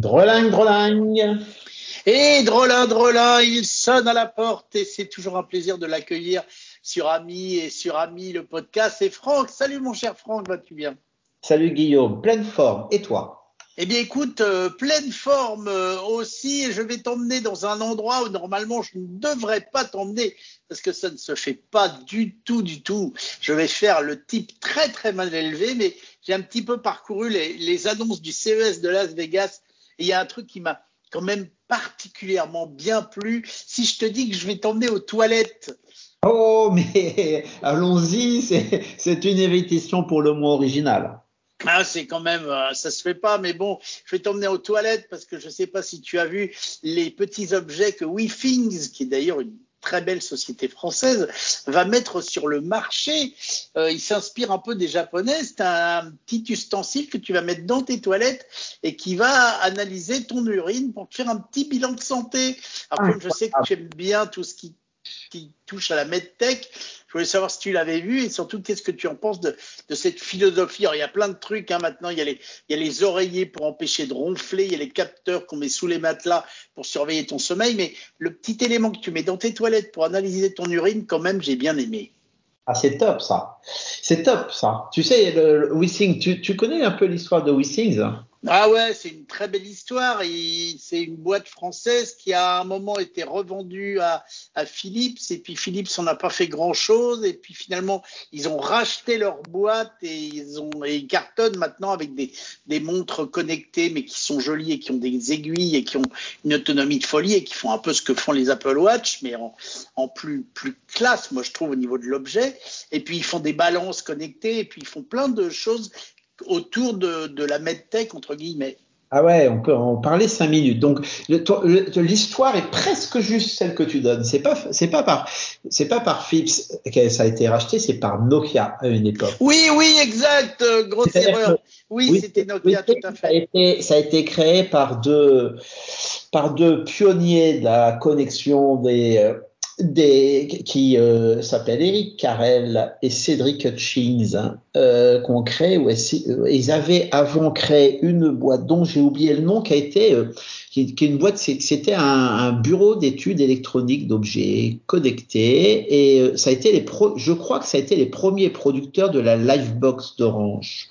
Drolingue, drolingue. Et drôlin, drôlin, il sonne à la porte et c'est toujours un plaisir de l'accueillir sur Ami et sur Ami le podcast. C'est Franck. Salut mon cher Franck, vas-tu bien? Salut Guillaume, pleine forme. Et toi? Eh bien, écoute, euh, pleine forme euh, aussi. Je vais t'emmener dans un endroit où normalement je ne devrais pas t'emmener parce que ça ne se fait pas du tout, du tout. Je vais faire le type très, très mal élevé, mais j'ai un petit peu parcouru les, les annonces du CES de Las Vegas et il y a un truc qui m'a quand même particulièrement bien plu. Si je te dis que je vais t'emmener aux toilettes. Oh, mais allons-y, c'est une invitation pour le mot original. Ah, c'est quand même, euh, ça se fait pas, mais bon, je vais t'emmener aux toilettes parce que je sais pas si tu as vu les petits objets que WeThings, qui est d'ailleurs une très belle société française, va mettre sur le marché. Euh, il s'inspire un peu des Japonais. C'est un petit ustensile que tu vas mettre dans tes toilettes et qui va analyser ton urine pour te faire un petit bilan de santé. Alors, comme je sais que tu aimes bien tout ce qui qui touche à la medtech. Je voulais savoir si tu l'avais vu et surtout qu'est-ce que tu en penses de, cette philosophie? Alors, il y a plein de trucs hein, maintenant. Il y, a les, oreillers pour empêcher de ronfler, il y a les capteurs qu'on met sous les matelas pour surveiller ton sommeil. Mais le petit élément que tu mets dans tes toilettes pour analyser ton urine, quand même, j'ai bien aimé. Ah, c'est top ça. C'est top ça. Tu sais, le, le tu, connais un peu l'histoire de WeSings ah ouais, c'est une très belle histoire. C'est une boîte française qui a à un moment été revendue à, Philips. Et puis Philips n'en a pas fait grand chose et puis finalement ils ont racheté leur boîte et ils ont cartonnent maintenant avec des, montres connectées mais qui sont jolies et qui ont des aiguilles et qui ont une autonomie de folie et qui font un peu ce que font les Apple Watch mais en, en plus plus classe moi je trouve au niveau de l'objet. Et puis ils font des balances connectées et puis ils font plein de choses autour de, de la medtech, entre guillemets. Ah ouais, on peut en parler cinq minutes. Donc l'histoire est presque juste celle que tu donnes. C'est pas c'est pas par c'est pas par Philips que ça a été racheté, c'est par Nokia à une époque. Oui oui exact, euh, grosse erreur. oui, c'était Nokia tout à fait. Ça a, été, ça a été créé par deux par deux pionniers de la connexion des euh, des, qui euh, s'appellent Eric Carrel et Cédric Hutchins, hein, euh, qu'on crée. Ouais, euh, ils avaient avant créé une boîte dont j'ai oublié le nom, qui a été, euh, qui, qui, est une boîte, c'était un, un, bureau d'études électroniques d'objets connectés, et ça a été les pro, je crois que ça a été les premiers producteurs de la Livebox d'Orange.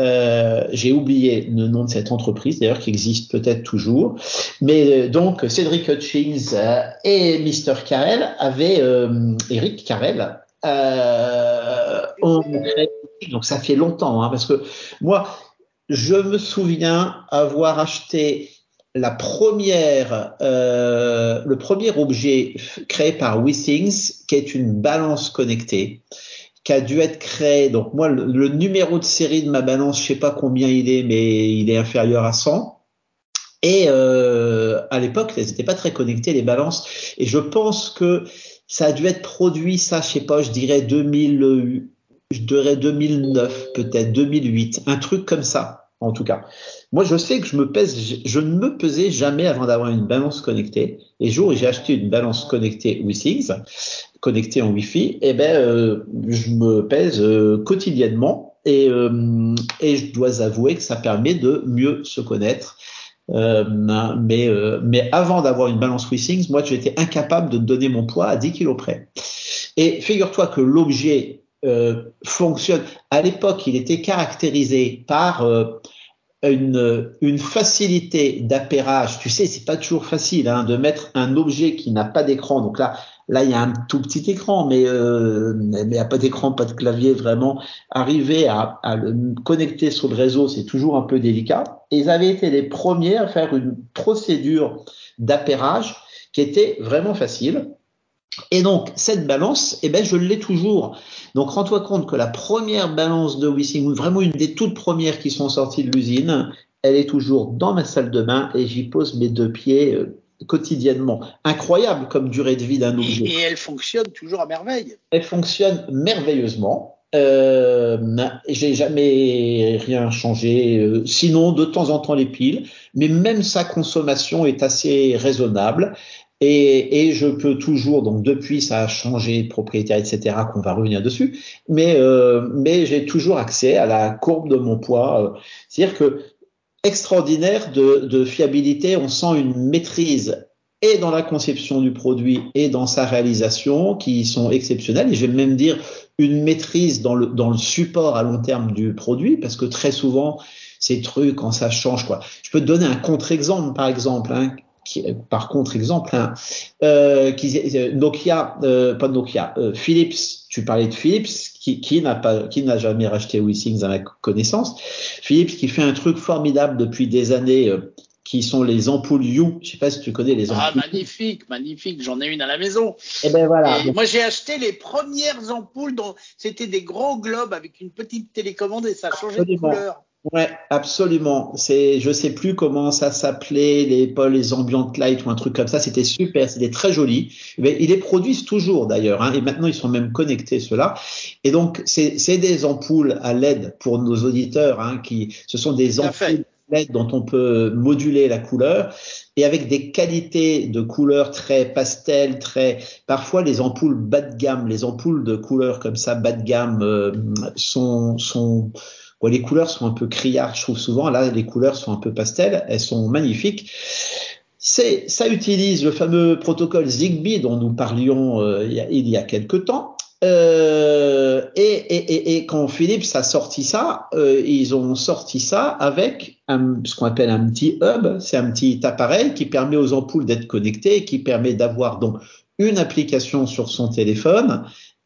Euh, j'ai oublié le nom de cette entreprise, d'ailleurs, qui existe peut-être toujours. Mais euh, donc, Cédric Hutchins euh, et Mr. Carell avaient, Eric Carell, ont créé, donc ça fait longtemps, hein, parce que moi, je me souviens avoir acheté la première, le premier objet créé par WeThings, qui est une balance connectée qui a dû être créé. Donc moi, le, numéro de série de ma balance, je sais pas combien il est, mais il est inférieur à 100. Et euh, à l'époque, elles n'étaient pas très connectées les balances. Et je pense que ça a dû être produit, ça, je sais pas, je dirais 2000, je dirais 2009 peut-être, 2008, un truc comme ça en tout cas. Moi, je sais que je me pèse, je ne me pesais jamais avant d'avoir une balance connectée. Et jour où j'ai acheté une balance connectée WeSings, connectée en Wi-Fi, eh ben, euh, je me pèse euh, quotidiennement et, euh, et je dois avouer que ça permet de mieux se connaître. mais, mais avant d'avoir une balance WeSings, moi, j'étais incapable de donner mon poids à 10 kilos près. Et figure-toi que l'objet fonctionne. À l'époque, il était caractérisé par une, une facilité d'appairage. Tu sais, c'est pas toujours facile hein, de mettre un objet qui n'a pas d'écran. Donc là, là, il y a un tout petit écran, mais euh, mais il n'y a pas d'écran, pas de clavier. Vraiment, arriver à, à le connecter sur le réseau, c'est toujours un peu délicat. Ils avaient été les premiers à faire une procédure d'appairage qui était vraiment facile. Et donc, cette balance, eh ben, je l'ai toujours. Donc, rends-toi compte que la première balance de Wissing, vraiment une des toutes premières qui sont sorties de l'usine, elle est toujours dans ma salle de bain et j'y pose mes deux pieds euh, quotidiennement. Incroyable comme durée de vie d'un objet. Et elle fonctionne toujours à merveille. Elle fonctionne merveilleusement. Euh, j'ai jamais rien changé, euh, sinon de temps en temps les piles, mais même sa consommation est assez raisonnable. Et, et, je peux toujours, donc depuis ça a changé de propriétaire, etc., qu'on va revenir dessus, mais, euh, mais j'ai toujours accès à la courbe de mon poids. C'est-à-dire que extraordinaire de, de fiabilité. On sent une maîtrise et dans la conception du produit et dans sa réalisation qui sont exceptionnelles. Et je vais même dire une maîtrise dans le, dans le support à long terme du produit parce que très souvent, ces trucs, quand ça change, quoi. Je peux te donner un contre-exemple, par exemple, hein, qui, par contre-exemple, hein, euh, qui, Nokia, euh, pas Nokia, euh, Philips, tu parlais de Philips, qui, qui n'a pas, qui n'a jamais racheté Wissings à ma connaissance. Philips qui fait un truc formidable depuis des années, euh, qui sont les ampoules You. Je sais pas si tu connais les ah, ampoules. Ah, magnifique, magnifique. J'en ai une à la maison. Et eh ben voilà. Et moi, j'ai acheté les premières ampoules dont c'était des gros globes avec une petite télécommande et ça changeait de couleur. Ouais, absolument. C'est, je sais plus comment ça s'appelait, les les ambient light ou un truc comme ça. C'était super, c'était très joli. Mais ils les produisent toujours d'ailleurs, hein, et maintenant ils sont même connectés ceux-là. Et donc c'est, c'est des ampoules à LED pour nos auditeurs, hein, qui, ce sont des ampoules LED dont on peut moduler la couleur et avec des qualités de couleur très pastel, très parfois les ampoules bas de gamme, les ampoules de couleur comme ça bas de gamme euh, sont sont les couleurs sont un peu criardes, je trouve souvent. Là, les couleurs sont un peu pastel, elles sont magnifiques. C'est, ça utilise le fameux protocole Zigbee dont nous parlions euh, il, y a, il, y a, quelque temps. Euh, et, et, et, quand Philips a sorti ça, euh, ils ont sorti ça avec ce qu'on appelle un petit hub. C'est un petit appareil qui permet aux ampoules d'être connectées, qui permet d'avoir donc une application sur son téléphone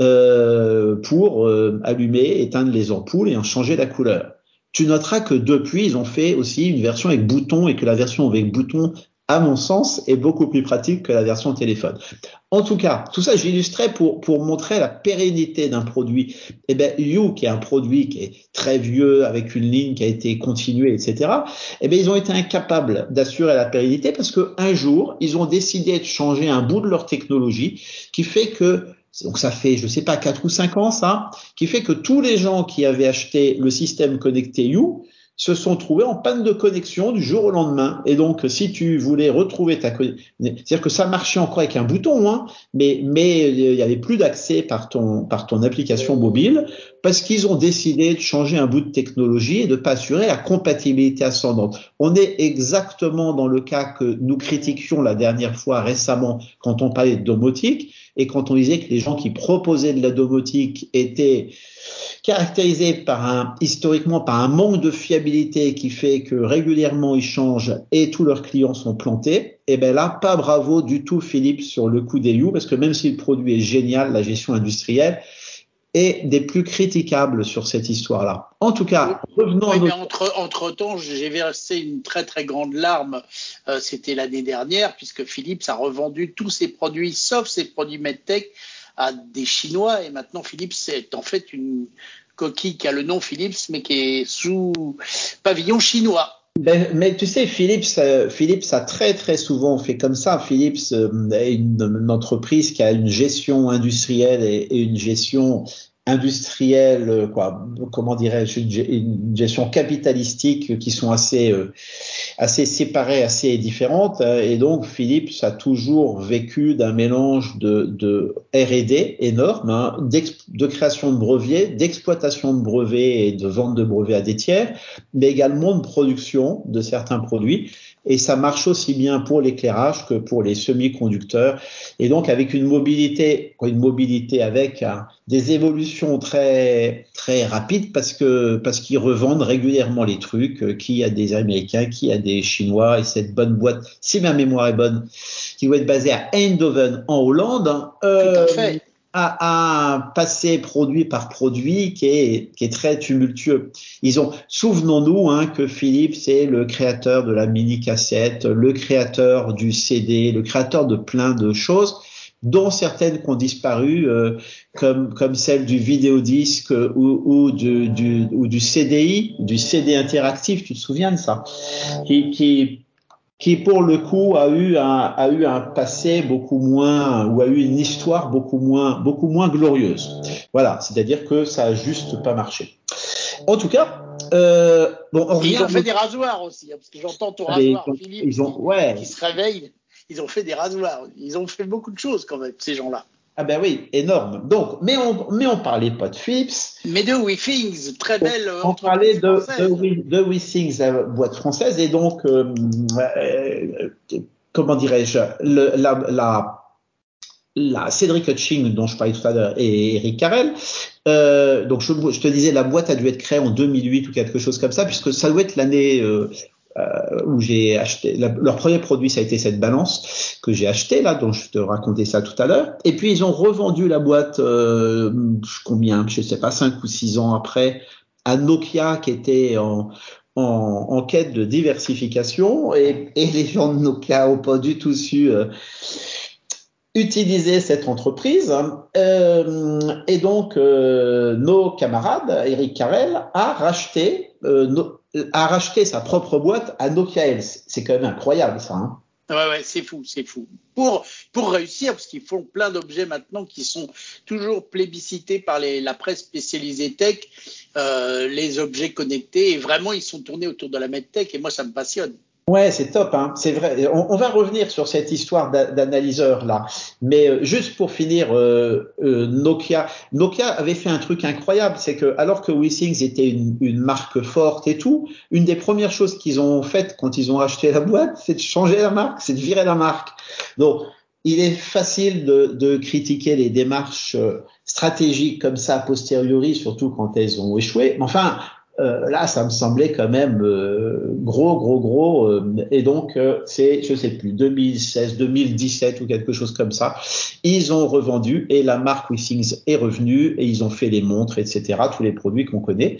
euh, pour euh, allumer, éteindre les ampoules et en changer la couleur. Tu noteras que depuis, ils ont fait aussi une version avec bouton et que la version avec bouton, à mon sens, est beaucoup plus pratique que la version téléphone. En tout cas, tout ça, j'illustrais pour, pour montrer la pérennité d'un produit. Eh ben, You, qui est un produit qui est très vieux, avec une ligne qui a été continuée, etc., eh ben, ils ont été incapables d'assurer la pérennité parce qu'un jour, ils ont décidé de changer un bout de leur technologie qui fait que donc ça fait, je sais pas, quatre ou cinq ans ça, qui fait que tous les gens qui avaient acheté le système connecté You se sont trouvés en panne de connexion du jour au lendemain. Et donc, si tu voulais retrouver ta connexion, c'est-à-dire que ça marchait encore avec un bouton, hein, mais mais il y avait plus d'accès par ton par ton application mobile parce qu'ils ont décidé de changer un bout de technologie et de pas assurer la compatibilité ascendante. On est exactement dans le cas que nous critiquions la dernière fois récemment quand on parlait de domotique et quand on disait que les gens qui proposaient de la domotique étaient caractérisés par un, historiquement par un manque de fiabilité qui fait que régulièrement ils changent et tous leurs clients sont plantés, et eh ben là, pas bravo du tout Philippe sur le coup des You, parce que même si le produit est génial, la gestion industrielle, est des plus critiquables sur cette histoire-là. En tout cas, revenons oui, mais entre, entre temps, j'ai versé une très très grande larme. Euh, C'était l'année dernière, puisque Philips a revendu tous ses produits, sauf ses produits MedTech, à des Chinois. Et maintenant, Philips est en fait une coquille qui a le nom Philips, mais qui est sous pavillon chinois. Ben, mais tu sais, Philips, euh, Philips a très très souvent fait comme ça. Philips euh, est une, entreprise qui a une gestion industrielle et, une gestion industrielle, euh, quoi, comment dirais-je, une gestion capitalistique qui sont assez, euh, assez séparées, assez différentes. Euh, et donc, Philips a toujours vécu d'un mélange de, R&D énorme, hein, de création de brevets, d'exploitation de brevets et de vente de brevets à des tiers, mais également de production de certains produits et ça marche aussi bien pour l'éclairage que pour les semi-conducteurs. Et donc avec une mobilité, une mobilité avec hein, des évolutions très très rapides parce que parce qu'ils revendent régulièrement les trucs, euh, qui a des Américains, qui a des Chinois et cette bonne boîte, si ma mémoire est bonne, qui va être basée à Eindhoven en Hollande. Hein, euh, Tout à fait à un passé produit par produit qui est, qui est très tumultueux. Ils ont, souvenons-nous hein, que Philippe c'est le créateur de la mini cassette, le créateur du CD, le créateur de plein de choses, dont certaines qui ont disparu, euh, comme comme celle du vidéodisque ou, ou du, du ou du CDI, du CD interactif. Tu te souviens de ça? Qui pour le coup a eu un, a eu un passé beaucoup moins ou a eu une histoire beaucoup moins beaucoup moins glorieuse. Voilà, c'est-à-dire que ça a juste pas marché. En tout cas, euh, bon, on ils ont fait des rasoirs aussi, hein, parce que j'entends ton rasoir, Philippe, ils ont, ouais. qui se réveille. Ils ont fait des rasoirs. Ils ont fait beaucoup de choses quand même, ces gens-là. Ah ben oui, énorme. Donc, mais on mais on parlait pas de Philips. Mais de WeThings, très belle. On, on parlait de de, de WeThings, la boîte française, et donc euh, euh, comment dirais-je, la, la la Cédric Hutching dont je parlais tout à l'heure et Eric Carrel. Euh, donc je, je, te disais la boîte a dû être créée en 2008 ou quelque chose comme ça puisque ça doit être l'année euh, euh, où j'ai acheté leur premier produit ça a été cette balance que j'ai acheté là dont je te racontais ça tout à l'heure. Et puis ils ont revendu la boîte euh, combien je sais pas cinq ou six ans après à Nokia qui était en en, en quête de diversification. Et, et, les gens de Nokia ont pas du tout su euh, utiliser cette entreprise. Euh, et donc euh, nos camarades Eric Carrel a racheté euh, no, a racheté sa propre boîte à Nokia. C'est quand même incroyable ça. Hein Ouais, ouais, c'est fou, c'est fou. Pour, réussir, parce qu'ils font plein d'objets maintenant qui sont toujours plébiscités par la presse spécialisée tech, euh, les objets connectés, et vraiment, ils sont tournés autour de la medtech, et moi, ça me passionne. Ouais, c'est top, hein. c'est vrai. On, va revenir sur cette histoire d'analyseur là, mais euh, juste pour finir, euh, euh, Nokia, Nokia avait fait un truc incroyable, c'est que alors que WeSings était une, une, marque forte et tout, une des premières choses qu'ils ont faites quand ils ont acheté la boîte, c'est de changer la marque, c'est de virer la marque. Donc il est facile de, de, critiquer les démarches stratégiques comme ça a posteriori, surtout quand elles ont échoué. Enfin, euh, là, ça me semblait quand même euh, gros, gros, gros. Euh, et donc, c'est, je sais plus, 2016, 2017 ou quelque chose comme ça. Ils ont revendu et la marque Wissings est revenue et ils ont fait les montres, etc., tous les produits qu'on connaît.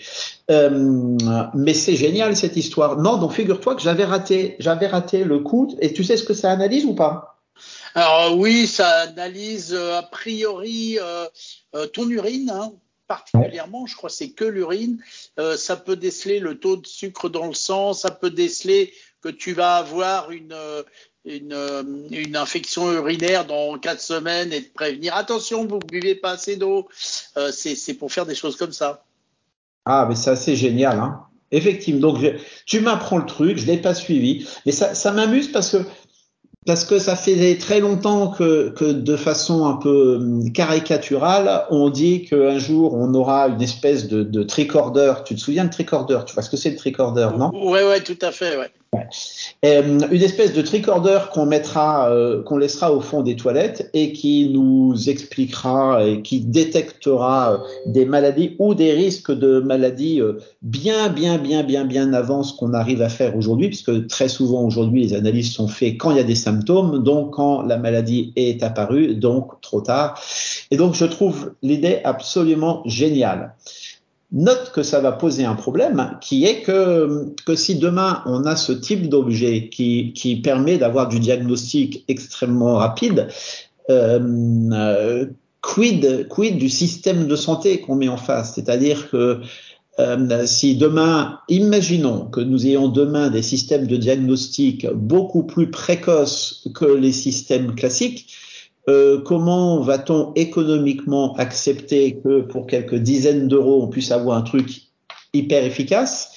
Mais c'est génial cette histoire. Non, donc figure-toi que j'avais raté, j'avais raté le coup. Et tu sais ce que ça analyse ou pas? Alors oui, ça analyse a priori ton urine. Hein particulièrement, je crois c'est que l'urine. Euh, ça peut déceler le taux de sucre dans le sang, ça peut déceler que tu vas avoir une, euh, euh, infection urinaire dans quatre semaines et te prévenir attention, vous ne buvez pas assez d'eau. C'est pour faire des choses comme ça. Ah, mais c'est assez génial, hein. Effectivement. Donc, tu m'apprends le truc, je l'ai pas suivi, mais ça, ça m'amuse parce que parce que ça fait très longtemps que, de façon un peu hum, caricaturale, on dit qu'un jour on aura une espèce de, de tricorder. Tu te souviens de tricorder? Tu vois ce que c'est le tricorder, non? Ouais, ouais, tout à fait, ouais. Euh, une espèce de tricorder qu'on mettra, euh, qu'on laissera au fond des toilettes et qui nous expliquera et qui détectera euh, des maladies ou des risques de maladies euh, bien, bien, bien, bien, bien avant ce qu'on arrive à faire aujourd'hui, puisque très souvent aujourd'hui les analyses sont faites quand il y a des symptômes, donc quand la maladie est apparue, donc trop tard. Et donc je trouve l'idée absolument géniale. Note que ça va poser un problème qui est que, que si demain on a ce type d'objet qui, qui permet d'avoir du diagnostic extrêmement rapide, euh, euh, quid, quid du système de santé qu'on met en face? C'est-à-dire que euh, si demain, imaginons que nous ayons demain des systèmes de diagnostic beaucoup plus précoces que les systèmes classiques, euh, comment va-t-on économiquement accepter que pour quelques dizaines d'euros, on puisse avoir un truc hyper efficace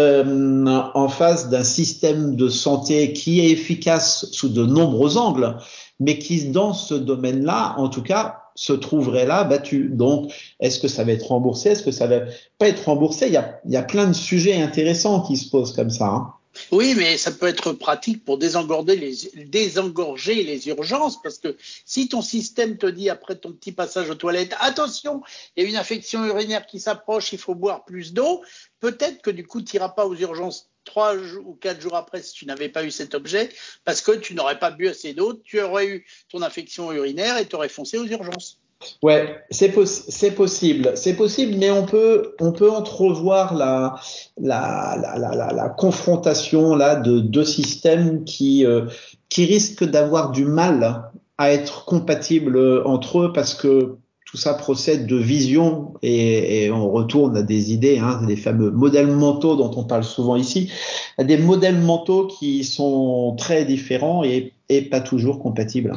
euh, en face d'un système de santé qui est efficace sous de nombreux angles, mais qui, dans ce domaine-là, en tout cas, se trouverait là battu. Donc, est-ce que ça va être remboursé? Est-ce que ça va pas être remboursé? Il y, a, plein de sujets intéressants qui se posent comme ça. Hein. Oui, mais ça peut être pratique pour désengorger les, urgences, parce que si ton système te dit après ton petit passage aux toilettes, attention, il y a une infection urinaire qui s'approche, il faut boire plus d'eau, peut-être que du coup, tu n'iras pas aux urgences trois ou quatre jours après si tu n'avais pas eu cet objet, parce que tu n'aurais pas bu assez d'eau, tu aurais eu ton infection urinaire et tu aurais foncé aux urgences. Ouais, c'est poss possible, c'est possible, mais on peut on peut entrevoir la la, la, la, la confrontation là de deux systèmes qui euh, qui risquent d'avoir du mal à être compatibles entre eux parce que tout ça procède de vision et, et on retourne à des idées, hein, des fameux modèles mentaux dont on parle souvent ici, à des modèles mentaux qui sont très différents et, et pas toujours compatibles.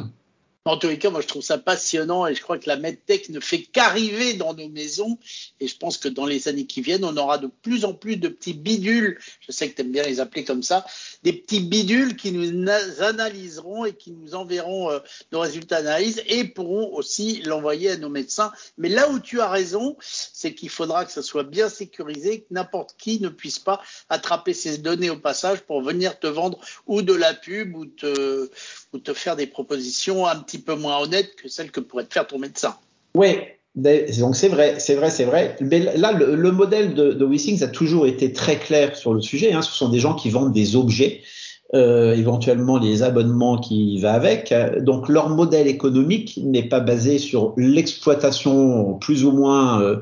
En tous les cas, moi, je trouve ça passionnant et je crois que la MedTech ne fait qu'arriver dans nos maisons. Et je pense que dans les années qui viennent, on aura de plus en plus de petits bidules. Je sais que tu aimes bien les appeler comme ça. Des petits bidules qui nous analyseront et qui nous enverront euh, nos résultats d'analyse et pourront aussi l'envoyer à nos médecins. Mais là où tu as raison, c'est qu'il faudra que ça soit bien sécurisé, que n'importe qui ne puisse pas attraper ces données au passage pour venir te vendre ou de la pub ou te, te faire des propositions un petit peu moins honnêtes que celles que pourrait te faire ton médecin. Oui, donc c'est vrai, c'est vrai, c'est vrai. Mais là, le, modèle de, de Wissings a toujours été très clair sur le sujet. Hein. Ce sont des gens qui vendent des objets, euh, éventuellement les abonnements qui va avec. Donc leur modèle économique n'est pas basé sur l'exploitation plus ou moins euh,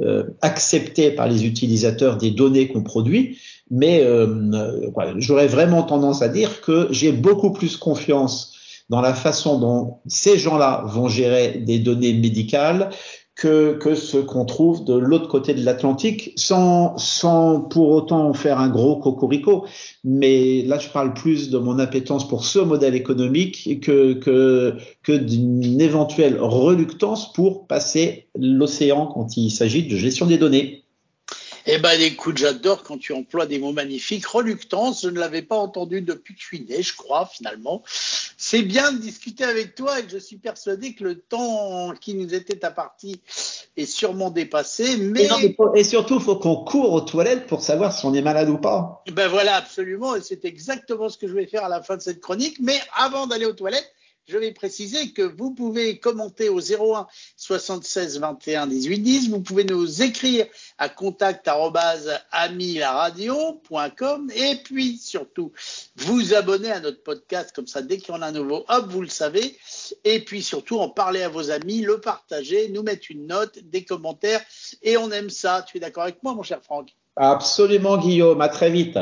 euh, acceptée par les utilisateurs des données qu'on produit, mais euh, j'aurais vraiment tendance à dire que j'ai beaucoup plus confiance dans la façon dont ces gens-là vont gérer des données médicales que, que ce qu'on trouve de l'autre côté de l'Atlantique, sans, sans pour autant faire un gros cocorico. Mais là, je parle plus de mon appétence pour ce modèle économique que, que, que d'une éventuelle reluctance pour passer l'océan quand il s'agit de gestion des données. Eh ben, écoute, j'adore quand tu emploies des mots magnifiques. Reluctance, je ne l'avais pas entendu depuis que je suis né, je crois, finalement. C'est bien de discuter avec toi et je suis persuadé que le temps qui nous était imparti est sûrement dépassé. Mais... Et, surtout, il faut qu'on court aux toilettes pour savoir si on est malade ou pas. Ben voilà, absolument. Et c'est exactement ce que je vais faire à la fin de cette chronique. Mais avant d'aller aux toilettes, je vais préciser que vous pouvez commenter au 01 76 21 18 10. Vous pouvez nous écrire à contact@amilaradio.com et puis surtout vous abonner à notre podcast comme ça dès qu'il y en a un nouveau, hop, vous le savez. Et puis surtout en parler à vos amis, le partager, nous mettre une note, des commentaires et on aime ça. Tu es d'accord avec moi, mon cher Franck? Absolument, Guillaume. À très vite.